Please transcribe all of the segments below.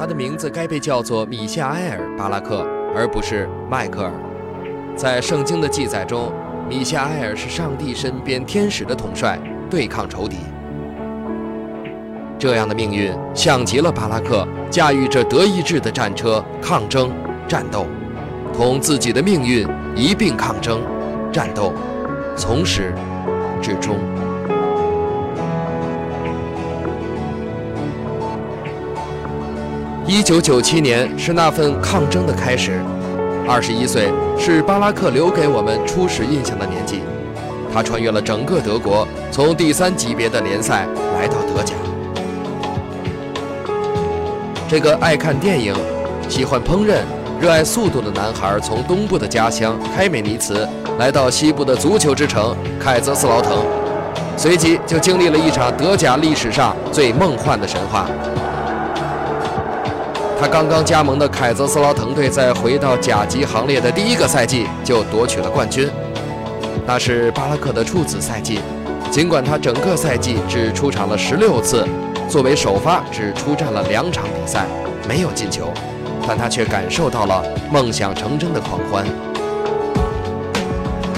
他的名字该被叫做米夏埃尔·巴拉克，而不是迈克尔。在圣经的记载中，米夏埃尔是上帝身边天使的统帅，对抗仇敌。这样的命运像极了巴拉克驾驭着德意志的战车抗争战斗，同自己的命运一并抗争战斗，从始至终。一九九七年是那份抗争的开始。二十一岁是巴拉克留给我们初始印象的年纪。他穿越了整个德国，从第三级别的联赛来到德甲。这个爱看电影、喜欢烹饪、热爱速度的男孩，从东部的家乡开美尼茨来到西部的足球之城凯泽斯劳滕，随即就经历了一场德甲历史上最梦幻的神话。他刚刚加盟的凯泽斯劳滕队，在回到甲级行列的第一个赛季就夺取了冠军。那是巴拉克的处子赛季，尽管他整个赛季只出场了十六次，作为首发只出战了两场比赛，没有进球，但他却感受到了梦想成真的狂欢。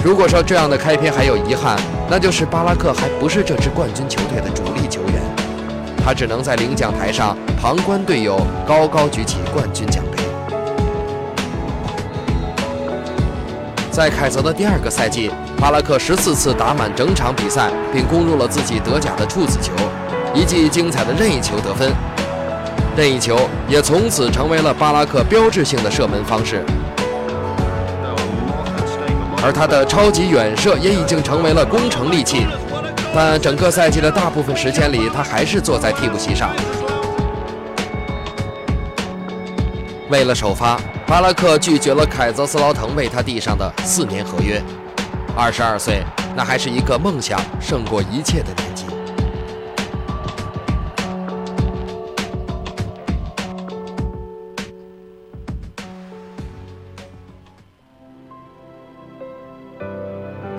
如果说这样的开篇还有遗憾，那就是巴拉克还不是这支冠军球队的主力球员，他只能在领奖台上。旁观队友高高举起冠军奖杯。在凯泽的第二个赛季，巴拉克十四次打满整场比赛，并攻入了自己德甲的处子球，一记精彩的任意球得分。任意球也从此成为了巴拉克标志性的射门方式，而他的超级远射也已经成为了攻城利器。但整个赛季的大部分时间里，他还是坐在替补席上。为了首发，巴拉克拒绝了凯泽斯劳滕为他递上的四年合约。二十二岁，那还是一个梦想胜过一切的年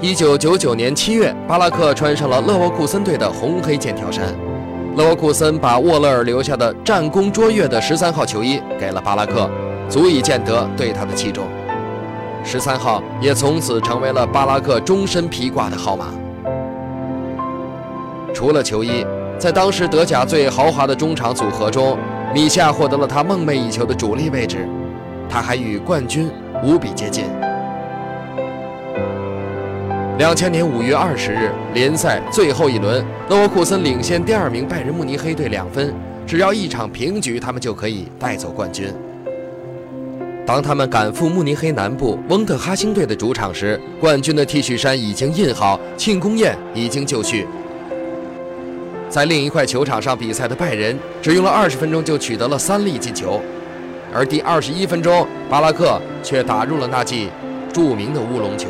一九九九年七月，巴拉克穿上了勒沃库森队的红黑剑条衫。勒沃库森把沃勒尔留下的战功卓越的十三号球衣给了巴拉克，足以见得对他的器重。十三号也从此成为了巴拉克终身披挂的号码。除了球衣，在当时德甲最豪华的中场组合中，米夏获得了他梦寐以求的主力位置，他还与冠军无比接近。两千年五月二十日，联赛最后一轮，勒沃库森领先第二名拜仁慕尼黑队两分，只要一场平局，他们就可以带走冠军。当他们赶赴慕尼黑南部翁特哈星队的主场时，冠军的 T 恤衫已经印好，庆功宴已经就绪。在另一块球场上比赛的拜仁，只用了二十分钟就取得了三粒进球，而第二十一分钟，巴拉克却打入了那记著名的乌龙球。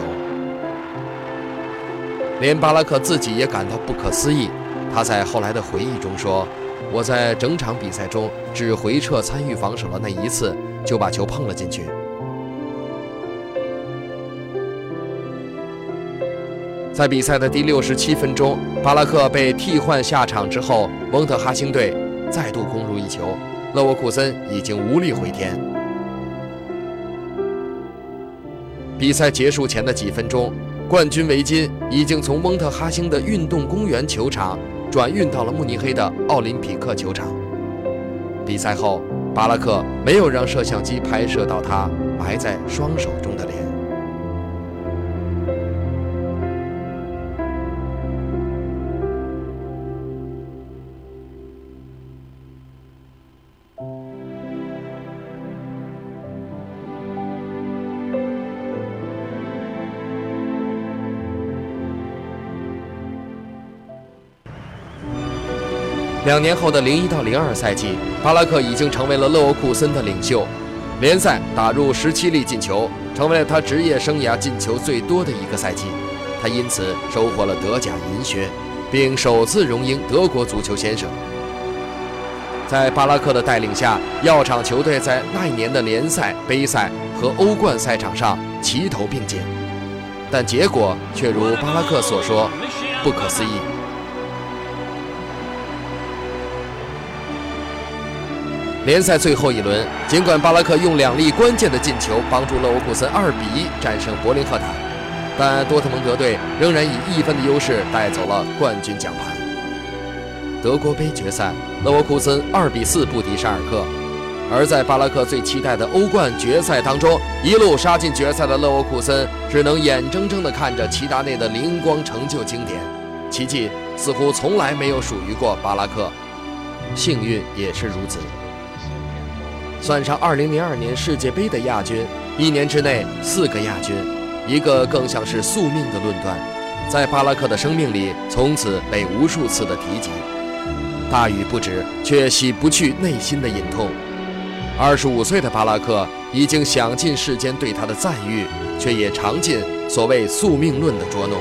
连巴拉克自己也感到不可思议。他在后来的回忆中说：“我在整场比赛中只回撤参与防守了那一次，就把球碰了进去。”在比赛的第六十七分钟，巴拉克被替换下场之后，蒙特哈星队再度攻入一球，勒沃库森已经无力回天。比赛结束前的几分钟。冠军围巾已经从蒙特哈星的运动公园球场转运到了慕尼黑的奥林匹克球场。比赛后，巴拉克没有让摄像机拍摄到他埋在双手中的脸。两年后的零一到零二赛季，巴拉克已经成为了勒沃库森的领袖，联赛打入十七粒进球，成为了他职业生涯进球最多的一个赛季。他因此收获了德甲银靴，并首次荣膺德国足球先生。在巴拉克的带领下，药厂球队在那一年的联赛、杯赛和欧冠赛场上齐头并进，但结果却如巴拉克所说，不可思议。联赛最后一轮，尽管巴拉克用两粒关键的进球帮助勒沃库森2比1战胜柏林赫塔，但多特蒙德队仍然以一分的优势带走了冠军奖牌。德国杯决赛，勒沃库森2比4不敌沙尔克。而在巴拉克最期待的欧冠决赛当中，一路杀进决赛的勒沃库森只能眼睁睁地看着齐达内的灵光成就经典，奇迹似乎从来没有属于过巴拉克，幸运也是如此。算上2002年世界杯的亚军，一年之内四个亚军，一个更像是宿命的论断，在巴拉克的生命里从此被无数次的提及，大雨不止，却洗不去内心的隐痛。二十五岁的巴拉克已经享尽世间对他的赞誉，却也尝尽所谓宿命论的捉弄。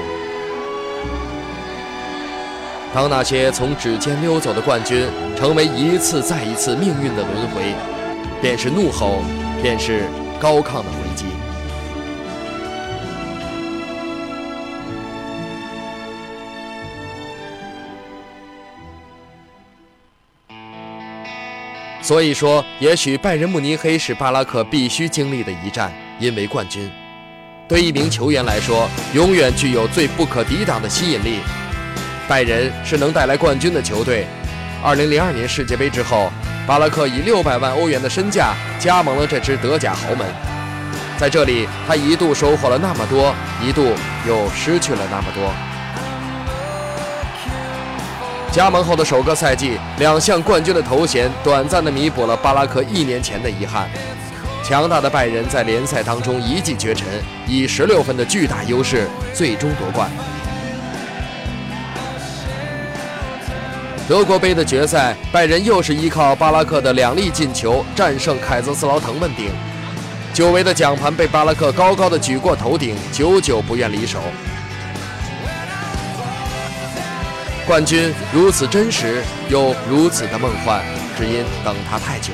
当那些从指尖溜走的冠军成为一次再一次命运的轮回，便是怒吼，便是高亢的回击。所以说，也许拜仁慕尼黑是巴拉克必须经历的一战，因为冠军，对一名球员来说，永远具有最不可抵挡的吸引力。拜仁是能带来冠军的球队。2002年世界杯之后，巴拉克以600万欧元的身价加盟了这支德甲豪门，在这里，他一度收获了那么多，一度又失去了那么多。加盟后的首个赛季，两项冠军的头衔短暂地弥补了巴拉克一年前的遗憾。强大的拜仁在联赛当中一骑绝尘，以十六分的巨大优势最终夺冠。德国杯的决赛，拜仁又是依靠巴拉克的两粒进球战胜凯泽斯劳滕问鼎，久违的奖盘被巴拉克高高的举过头顶，久久不愿离手。冠军如此真实，又如此的梦幻，只因等他太久。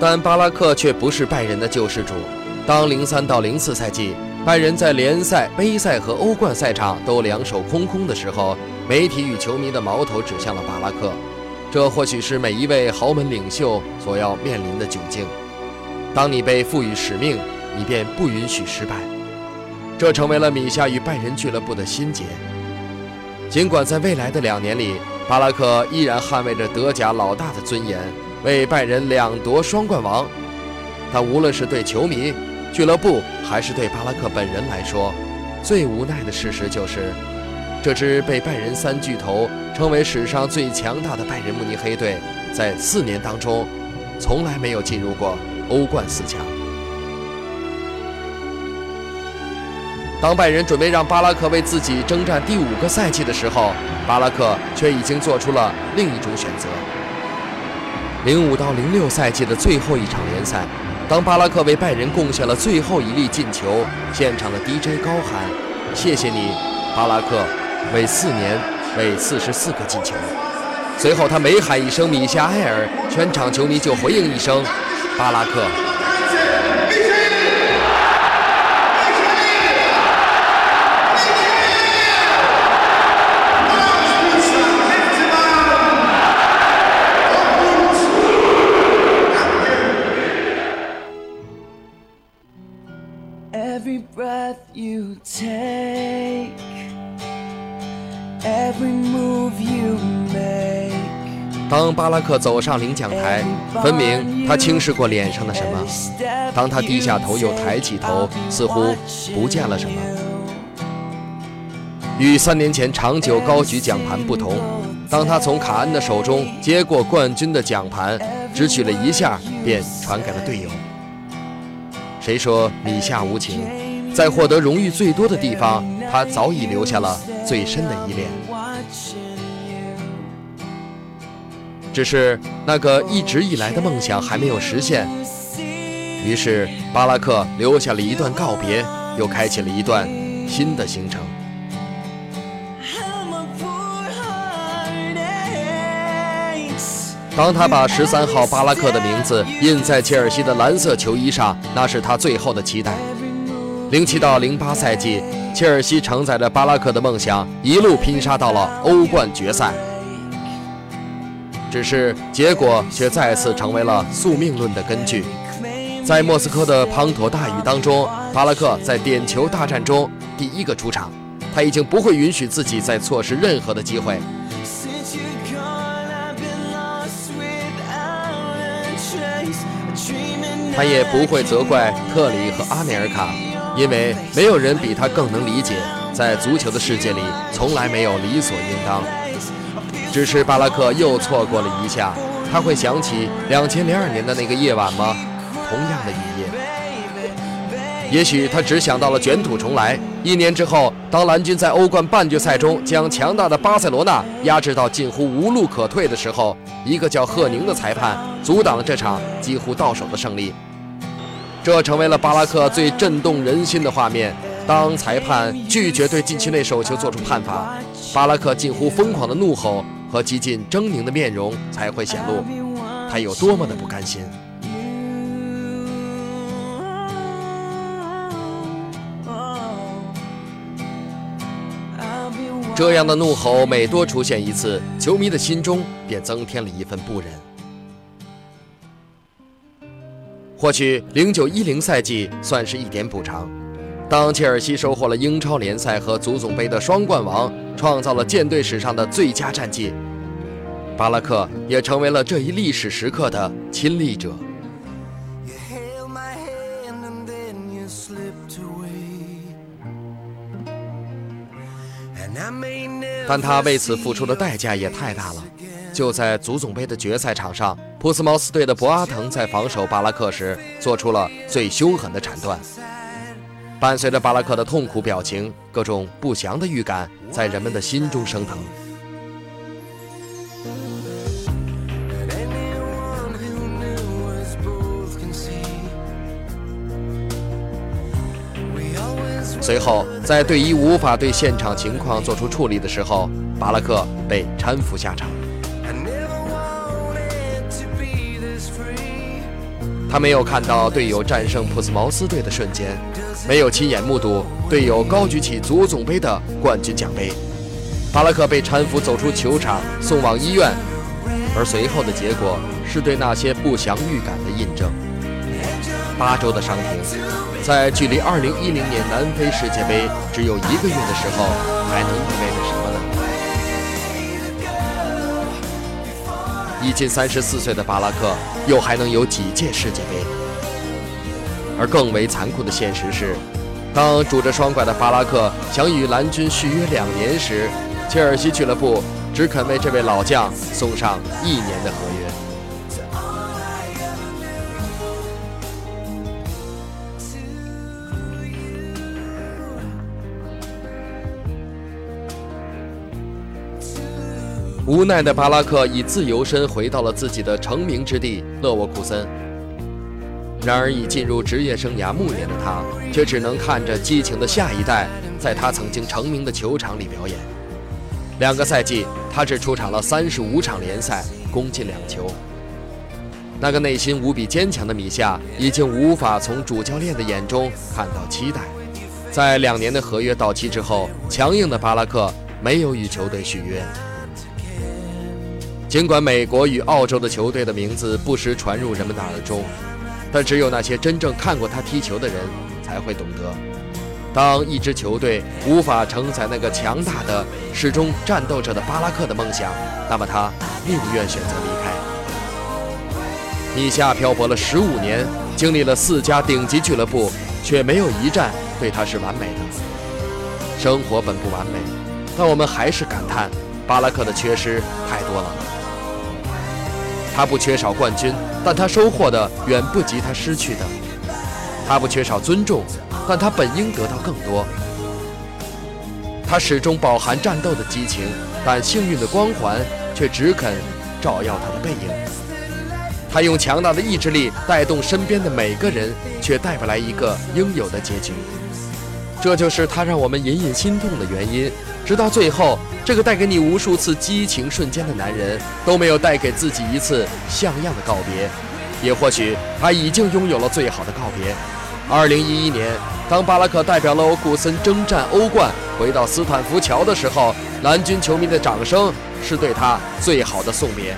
但巴拉克却不是拜仁的救世主。当零三到零四赛季。拜仁在联赛、杯赛和欧冠赛场都两手空空的时候，媒体与球迷的矛头指向了巴拉克。这或许是每一位豪门领袖所要面临的窘境。当你被赋予使命，你便不允许失败。这成为了米夏与拜仁俱乐部的心结。尽管在未来的两年里，巴拉克依然捍卫着德甲老大的尊严，为拜仁两夺双冠王，但无论是对球迷，俱乐部还是对巴拉克本人来说，最无奈的事实就是，这支被拜仁三巨头称为史上最强大的拜仁慕尼黑队，在四年当中，从来没有进入过欧冠四强。当拜仁准备让巴拉克为自己征战第五个赛季的时候，巴拉克却已经做出了另一种选择。零五到零六赛季的最后一场联赛。当巴拉克为拜仁贡献了最后一粒进球，现场的 DJ 高喊：“谢谢你，巴拉克，为四年，为四十四个进球。”随后他每喊一声“米夏埃尔”，全场球迷就回应一声“巴拉克”。当巴拉克走上领奖台，分明他轻视过脸上的什么；当他低下头又抬起头，似乎不见了什么。与三年前长久高举奖盘不同，当他从卡恩的手中接过冠军的奖盘，只举了一下，便传给了队友。谁说米夏无情？在获得荣誉最多的地方，他早已留下了最深的依恋。只是那个一直以来的梦想还没有实现，于是巴拉克留下了一段告别，又开启了一段新的行程。当他把十三号巴拉克的名字印在切尔西的蓝色球衣上，那是他最后的期待。零七到零八赛季，切尔西承载着巴拉克的梦想，一路拼杀到了欧冠决赛。只是结果却再次成为了宿命论的根据。在莫斯科的滂沱大雨当中，巴拉克在点球大战中第一个出场，他已经不会允许自己再错失任何的机会。他也不会责怪特里和阿内尔卡，因为没有人比他更能理解，在足球的世界里，从来没有理所应当。只是巴拉克又错过了一下，他会想起两千零二年的那个夜晚吗？同样的一夜。也许他只想到了卷土重来。一年之后，当蓝军在欧冠半决赛中将强大的巴塞罗那压制到近乎无路可退的时候，一个叫赫宁的裁判阻挡了这场几乎到手的胜利。这成为了巴拉克最震动人心的画面。当裁判拒绝对禁区内手球做出判罚，巴拉克近乎疯狂的怒吼和几近狰狞的面容才会显露，他有多么的不甘心。这样的怒吼每多出现一次，球迷的心中便增添了一份不忍。或许零九一零赛季算是一点补偿，当切尔西收获了英超联赛和足总杯的双冠王，创造了舰队史上的最佳战绩，巴拉克也成为了这一历史时刻的亲历者。但他为此付出的代价也太大了。就在足总杯的决赛场上，普斯茅斯队的博阿滕在防守巴拉克时做出了最凶狠的铲断。伴随着巴拉克的痛苦表情，各种不祥的预感在人们的心中升腾。随后，在队医无法对现场情况做出处理的时候，巴拉克被搀扶下场。他没有看到队友战胜普斯茅斯队的瞬间，没有亲眼目睹队友高举起足总杯的冠军奖杯。巴拉克被搀扶走出球场，送往医院，而随后的结果是对那些不祥预感的印证。八周的伤停。在距离2010年南非世界杯只有一个月的时候，还能意味着已近三十四岁的巴拉克，又还能有几届世界杯？而更为残酷的现实是，当拄着双拐的巴拉克想与蓝军续约两年时，切尔西俱乐部只肯为这位老将送上一年的合约。无奈的巴拉克以自由身回到了自己的成名之地勒沃库森。然而，已进入职业生涯暮年的他，却只能看着激情的下一代在他曾经成名的球场里表演。两个赛季，他只出场了三十五场联赛，攻进两球。那个内心无比坚强的米夏，已经无法从主教练的眼中看到期待。在两年的合约到期之后，强硬的巴拉克没有与球队续约。尽管美国与澳洲的球队的名字不时传入人们的耳中，但只有那些真正看过他踢球的人才会懂得：当一支球队无法承载那个强大的、始终战斗着的巴拉克的梦想，那么他宁愿选择离开。米夏漂泊了十五年，经历了四家顶级俱乐部，却没有一站对他是完美的。生活本不完美，但我们还是感叹巴拉克的缺失太多了。他不缺少冠军，但他收获的远不及他失去的。他不缺少尊重，但他本应得到更多。他始终饱含战斗的激情，但幸运的光环却只肯照耀他的背影。他用强大的意志力带动身边的每个人，却带不来一个应有的结局。这就是他让我们隐隐心动的原因。直到最后，这个带给你无数次激情瞬间的男人，都没有带给自己一次像样的告别。也或许他已经拥有了最好的告别。二零一一年，当巴拉克代表勒沃库森征战欧冠，回到斯坦福桥的时候，蓝军球迷的掌声是对他最好的送别。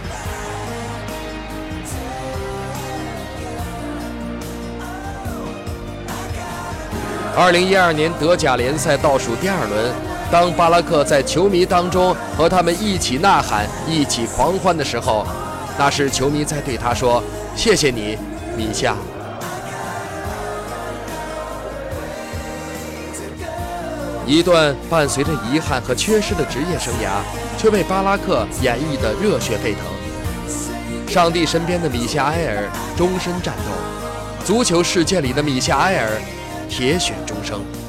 二零一二年德甲联赛倒数第二轮，当巴拉克在球迷当中和他们一起呐喊、一起狂欢的时候，那是球迷在对他说：“谢谢你，米夏。”一段伴随着遗憾和缺失的职业生涯，却被巴拉克演绎得热血沸腾。上帝身边的米夏埃尔终身战斗，足球世界里的米夏埃尔。铁血生。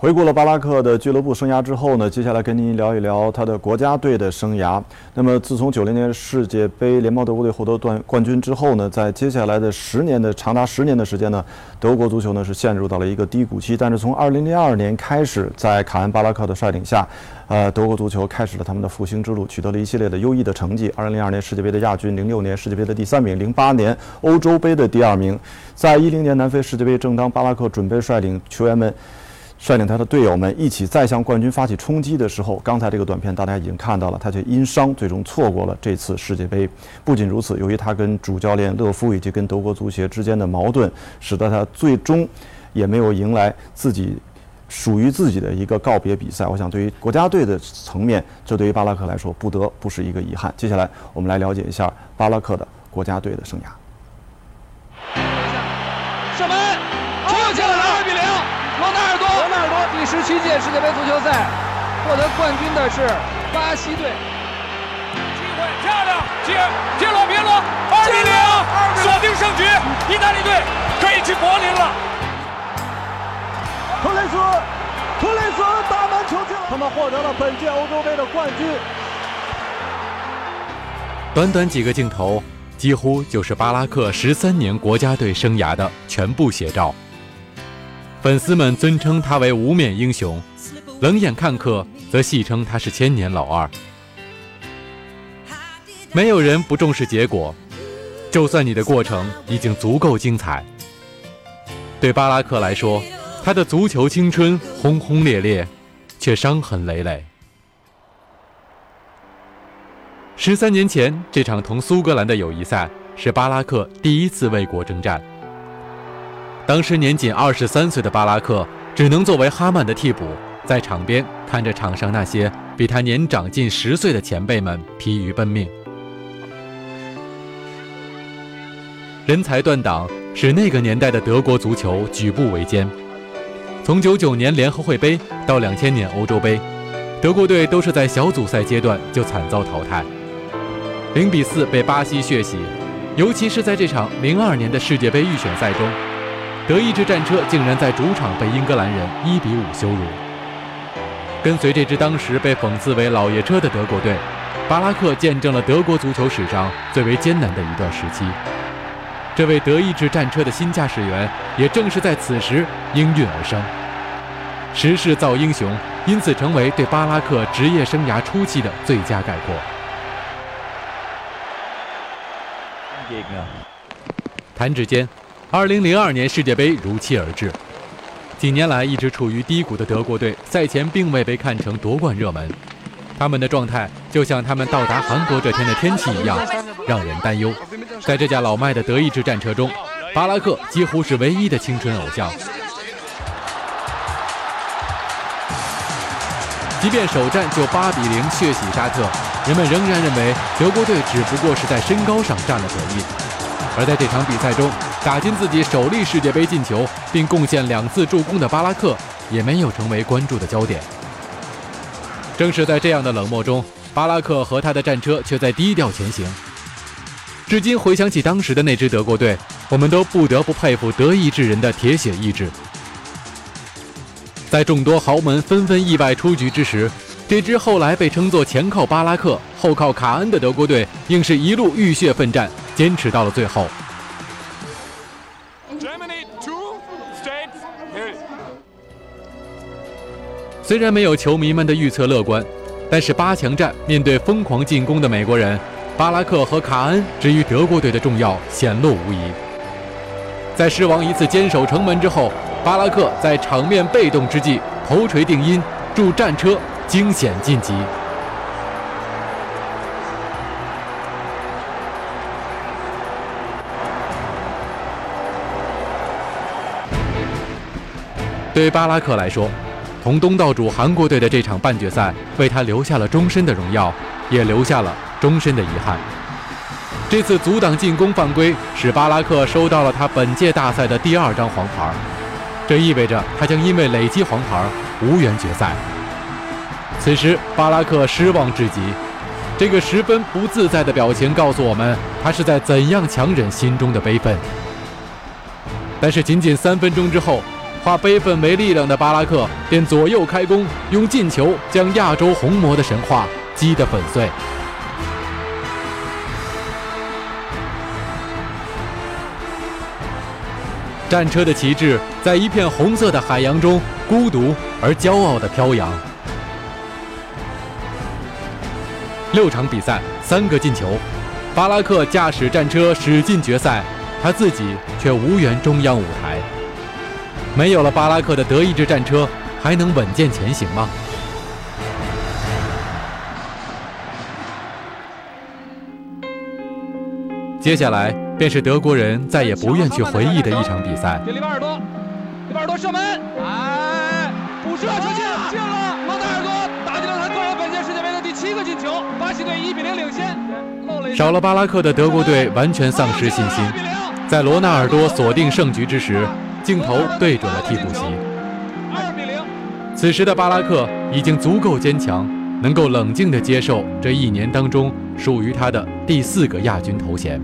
回顾了巴拉克的俱乐部生涯之后呢，接下来跟您聊一聊他的国家队的生涯。那么，自从九零年世界杯联邦德国队获得冠冠军之后呢，在接下来的十年的长达十年的时间呢，德国足球呢是陷入到了一个低谷期。但是从二零零二年开始，在卡恩巴拉克的率领下，呃，德国足球开始了他们的复兴之路，取得了一系列的优异的成绩。二零零二年世界杯的亚军，零六年世界杯的第三名，零八年欧洲杯的第二名。在一零年南非世界杯，正当巴拉克准备率领球员们。率领他的队友们一起再向冠军发起冲击的时候，刚才这个短片大家已经看到了，他却因伤最终错过了这次世界杯。不仅如此，由于他跟主教练勒夫以及跟德国足协之间的矛盾，使得他最终也没有迎来自己属于自己的一个告别比赛。我想，对于国家队的层面，这对于巴拉克来说不得不是一个遗憾。接下来，我们来了解一下巴拉克的国家队的生涯。十七届世界杯足球赛获得冠军的是巴西队。机会漂亮，接接了别了，二比零，锁定胜局，意大利队可以去柏林了。托雷斯，托雷斯打门球进了，他们获得了本届欧洲杯的冠军。短短几个镜头，几乎就是巴拉克十三年国家队生涯的全部写照。粉丝们尊称他为无冕英雄，冷眼看客则戏称他是千年老二。没有人不重视结果，就算你的过程已经足够精彩。对巴拉克来说，他的足球青春轰轰烈烈，却伤痕累累。十三年前，这场同苏格兰的友谊赛是巴拉克第一次为国征战。当时年仅二十三岁的巴拉克，只能作为哈曼的替补，在场边看着场上那些比他年长近十岁的前辈们疲于奔命。人才断档，使那个年代的德国足球举步维艰。从九九年联合会杯到两千年欧洲杯，德国队都是在小组赛阶段就惨遭淘汰，零比四被巴西血洗，尤其是在这场零二年的世界杯预选赛中。德意志战车竟然在主场被英格兰人一比五羞辱。跟随这支当时被讽刺为“老爷车”的德国队，巴拉克见证了德国足球史上最为艰难的一段时期。这位德意志战车的新驾驶员也正是在此时应运而生。时势造英雄，因此成为对巴拉克职业生涯初期的最佳概括。弹指间。二零零二年世界杯如期而至，几年来一直处于低谷的德国队赛前并未被看成夺冠热门，他们的状态就像他们到达韩国这天的天气一样，让人担忧。在这架老迈的德意志战车中，巴拉克几乎是唯一的青春偶像。即便首战就八比零血洗沙特，人们仍然认为德国队只不过是在身高上占了便宜。而在这场比赛中，打进自己首粒世界杯进球，并贡献两次助攻的巴拉克，也没有成为关注的焦点。正是在这样的冷漠中，巴拉克和他的战车却在低调前行。至今回想起当时的那支德国队，我们都不得不佩服德意志人的铁血意志。在众多豪门纷纷意外出局之时，这支后来被称作前靠巴拉克后靠卡恩的德国队，硬是一路浴血奋战，坚持到了最后。虽然没有球迷们的预测乐观，但是八强战面对疯狂进攻的美国人，巴拉克和卡恩之于德国队的重要显露无遗。在狮王一次坚守城门之后，巴拉克在场面被动之际头锤定音，助战车惊险晋级。对巴拉克来说，同东道主韩国队的这场半决赛，为他留下了终身的荣耀，也留下了终身的遗憾。这次阻挡进攻犯规，使巴拉克收到了他本届大赛的第二张黄牌，这意味着他将因为累积黄牌无缘决赛。此时，巴拉克失望至极，这个十分不自在的表情告诉我们，他是在怎样强忍心中的悲愤。但是，仅仅三分钟之后。化悲愤为力量的巴拉克便左右开弓，用进球将亚洲红魔的神话击得粉碎。战车的旗帜在一片红色的海洋中孤独而骄傲地飘扬。六场比赛，三个进球，巴拉克驾驶战车驶进决赛，他自己却无缘中央舞台。没有了巴拉克的德意志战车，还能稳健前行吗？接下来便是德国人再也不愿去回忆的一场比赛。里巴尔多，里巴尔多射门，哎，补射球进了，进了！蒙德尔多打进了他个人本届世界杯的第七个进球，巴西队一比零领先。少了巴拉克的德国队完全丧失信心，在罗纳尔多锁定胜局之时。镜头对准了替补席。二比零。此时的巴拉克已经足够坚强，能够冷静地接受这一年当中属于他的第四个亚军头衔。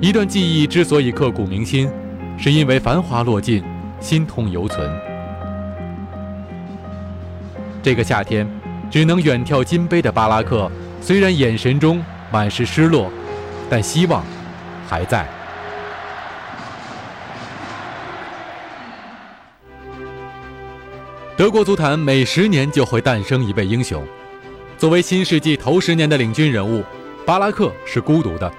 一段记忆之所以刻骨铭心，是因为繁华落尽，心痛犹存。这个夏天，只能远眺金杯的巴拉克，虽然眼神中满是失落，但希望还在。德国足坛每十年就会诞生一位英雄。作为新世纪头十年的领军人物，巴拉克是孤独的。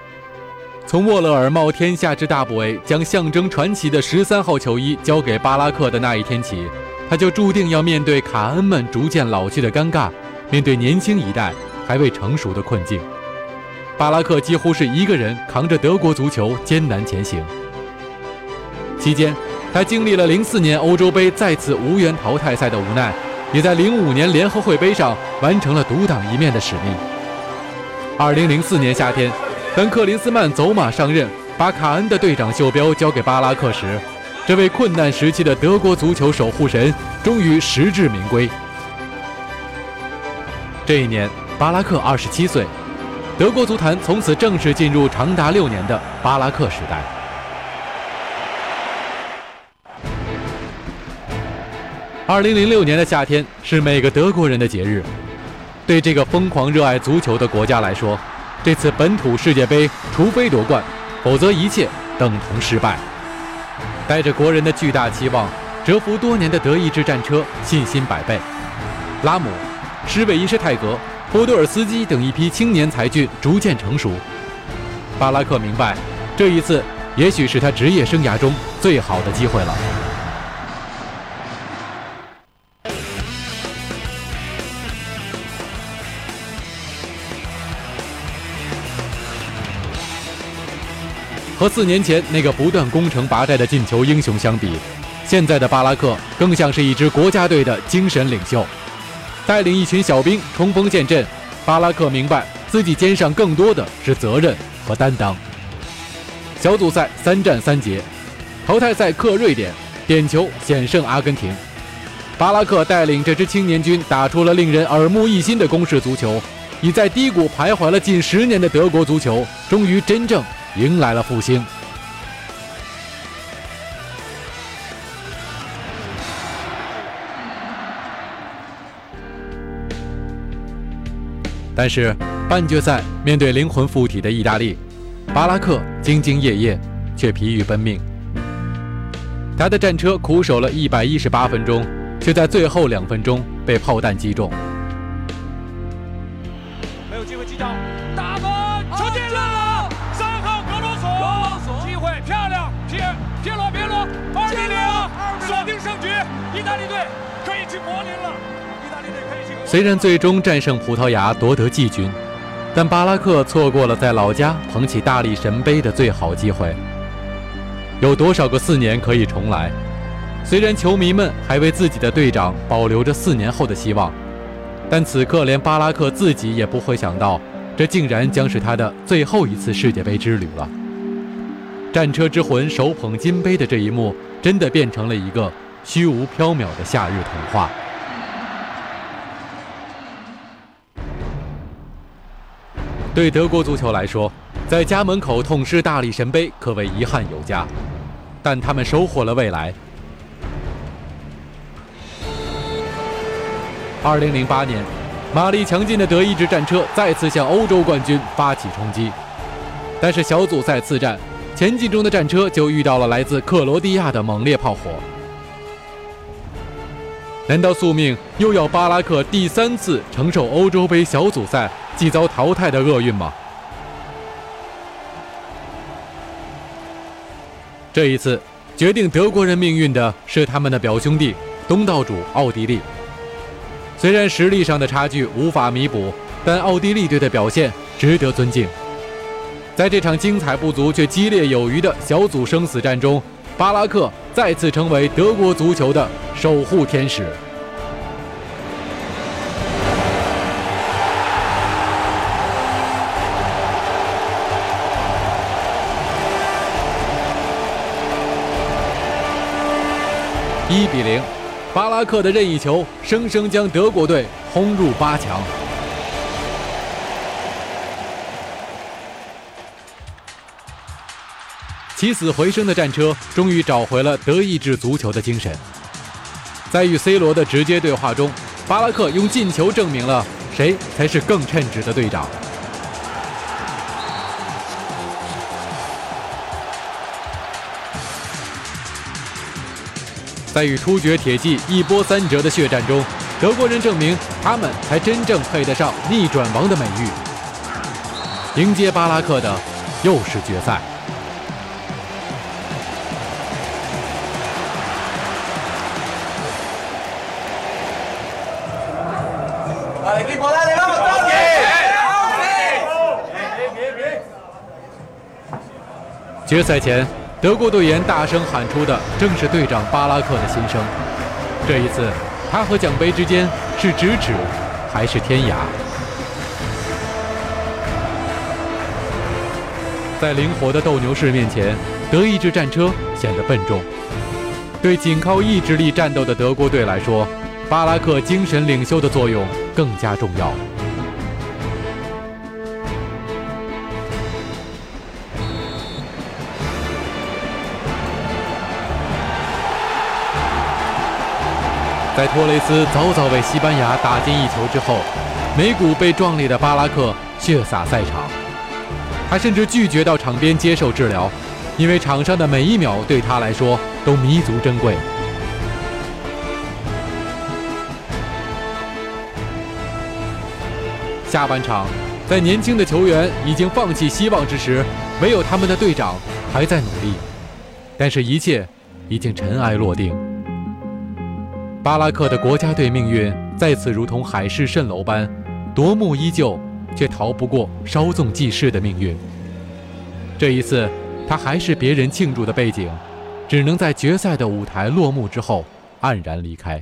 从沃勒尔冒天下之大不韪将象征传奇的十三号球衣交给巴拉克的那一天起，他就注定要面对卡恩们逐渐老去的尴尬，面对年轻一代还未成熟的困境。巴拉克几乎是一个人扛着德国足球艰难前行。期间。他经历了零四年欧洲杯再次无缘淘汰赛的无奈，也在零五年联合会杯上完成了独当一面的使命。二零零四年夏天，当克林斯曼走马上任，把卡恩的队长袖标交给巴拉克时，这位困难时期的德国足球守护神终于实至名归。这一年，巴拉克二十七岁，德国足坛从此正式进入长达六年的巴拉克时代。二零零六年的夏天是每个德国人的节日，对这个疯狂热爱足球的国家来说，这次本土世界杯除非夺冠，否则一切等同失败。带着国人的巨大期望，蛰伏多年的德意志战车信心百倍。拉姆、施韦因施泰格、波多尔斯基等一批青年才俊逐渐成熟。巴拉克明白，这一次也许是他职业生涯中最好的机会了。和四年前那个不断攻城拔寨的进球英雄相比，现在的巴拉克更像是一支国家队的精神领袖，带领一群小兵冲锋陷阵。巴拉克明白自己肩上更多的是责任和担当。小组赛三战三捷，淘汰赛克瑞典，点球险胜阿根廷。巴拉克带领这支青年军打出了令人耳目一新的攻势足球，已在低谷徘徊了近十年的德国足球，终于真正。迎来了复兴，但是半决赛面对灵魂附体的意大利，巴拉克兢兢业业却疲于奔命。他的战车苦守了一百一十八分钟，却在最后两分钟被炮弹击中。虽然最终战胜葡萄牙夺得季军，但巴拉克错过了在老家捧起大力神杯的最好机会。有多少个四年可以重来？虽然球迷们还为自己的队长保留着四年后的希望，但此刻连巴拉克自己也不会想到，这竟然将是他的最后一次世界杯之旅了。战车之魂手捧金杯的这一幕，真的变成了一个虚无缥缈的夏日童话。对德国足球来说，在家门口痛失大力神杯可谓遗憾有加，但他们收获了未来。二零零八年，马力强劲的德意志战车再次向欧洲冠军发起冲击，但是小组赛次战，前进中的战车就遇到了来自克罗地亚的猛烈炮火。难道宿命又要巴拉克第三次承受欧洲杯小组赛即遭淘汰的厄运吗？这一次，决定德国人命运的是他们的表兄弟东道主奥地利。虽然实力上的差距无法弥补，但奥地利队的表现值得尊敬。在这场精彩不足却激烈有余的小组生死战中，巴拉克再次成为德国足球的守护天使。一比零，巴拉克的任意球生生将德国队轰入八强。起死回生的战车终于找回了德意志足球的精神。在与 C 罗的直接对话中，巴拉克用进球证明了谁才是更称职的队长。在与突厥铁骑一波三折的血战中，德国人证明他们才真正配得上逆转王的美誉。迎接巴拉克的又是决赛。决赛前，德国队员大声喊出的正是队长巴拉克的心声。这一次，他和奖杯之间是咫尺，还是天涯？在灵活的斗牛士面前，德意志战车显得笨重。对仅靠意志力战斗的德国队来说，巴拉克精神领袖的作用更加重要。在托雷斯早早为西班牙打进一球之后，眉骨被撞裂的巴拉克血洒赛场。他甚至拒绝到场边接受治疗，因为场上的每一秒对他来说都弥足珍贵。下半场，在年轻的球员已经放弃希望之时，唯有他们的队长还在努力。但是，一切已经尘埃落定。巴拉克的国家队命运再次如同海市蜃楼般，夺目依旧，却逃不过稍纵即逝的命运。这一次，他还是别人庆祝的背景，只能在决赛的舞台落幕之后黯然离开。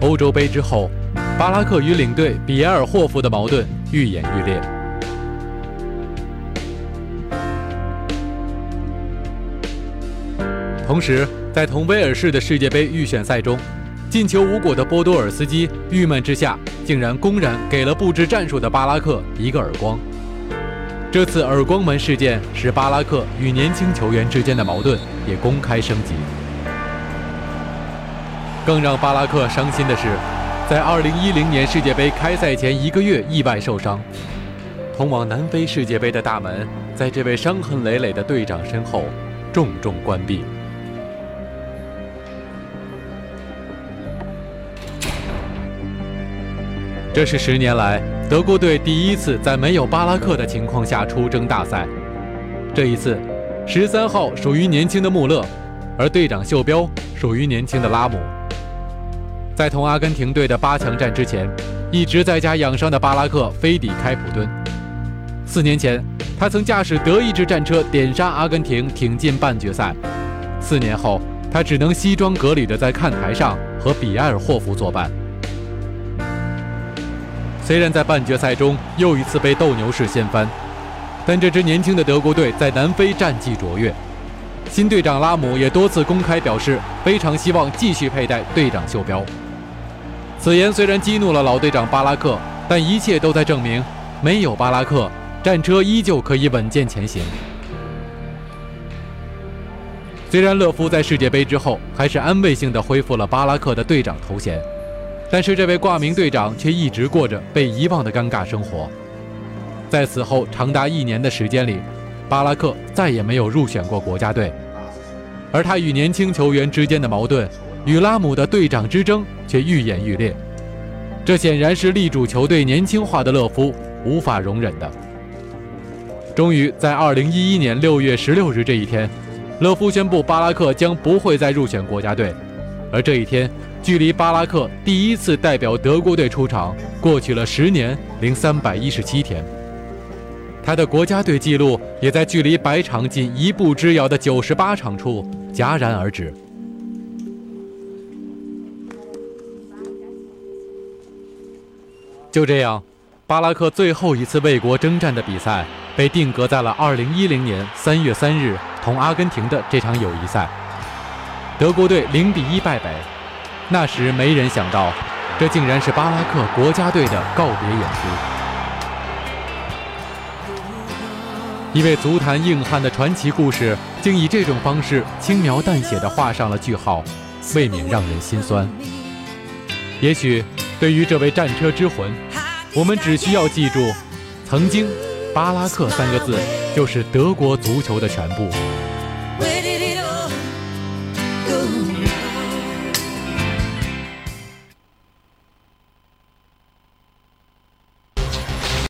欧洲杯之后，巴拉克与领队比埃尔霍夫的矛盾愈演愈烈。同时，在同威尔士的世界杯预选赛中，进球无果的波多尔斯基郁闷之下，竟然公然给了布置战术的巴拉克一个耳光。这次耳光门事件使巴拉克与年轻球员之间的矛盾也公开升级。更让巴拉克伤心的是，在2010年世界杯开赛前一个月意外受伤，通往南非世界杯的大门在这位伤痕累累的队长身后重重关闭。这是十年来德国队第一次在没有巴拉克的情况下出征大赛。这一次，十三号属于年轻的穆勒，而队长袖标属于年轻的拉姆。在同阿根廷队的八强战之前，一直在家养伤的巴拉克飞抵开普敦。四年前，他曾驾驶德意志战车点杀阿根廷，挺进半决赛。四年后，他只能西装革履地在看台上和比埃尔霍夫作伴。虽然在半决赛中又一次被斗牛士掀翻，但这支年轻的德国队在南非战绩卓越。新队长拉姆也多次公开表示，非常希望继续佩戴队长袖标。此言虽然激怒了老队长巴拉克，但一切都在证明，没有巴拉克，战车依旧可以稳健前行。虽然勒夫在世界杯之后还是安慰性的恢复了巴拉克的队长头衔，但是这位挂名队长却一直过着被遗忘的尴尬生活。在此后长达一年的时间里，巴拉克再也没有入选过国家队，而他与年轻球员之间的矛盾。与拉姆的队长之争却愈演愈烈，这显然是力主球队年轻化的勒夫无法容忍的。终于在2011年6月16日这一天，勒夫宣布巴拉克将不会再入选国家队，而这一天距离巴拉克第一次代表德国队出场过去了十年零三百一十七天，他的国家队纪录也在距离百场仅一步之遥的九十八场处戛然而止。就这样，巴拉克最后一次为国征战的比赛被定格在了2010年3月3日同阿根廷的这场友谊赛。德国队0比1败北。那时没人想到，这竟然是巴拉克国家队的告别演出。一位足坛硬汉的传奇故事，竟以这种方式轻描淡写的画上了句号，未免让人心酸。也许。对于这位战车之魂，我们只需要记住，曾经“巴拉克”三个字就是德国足球的全部。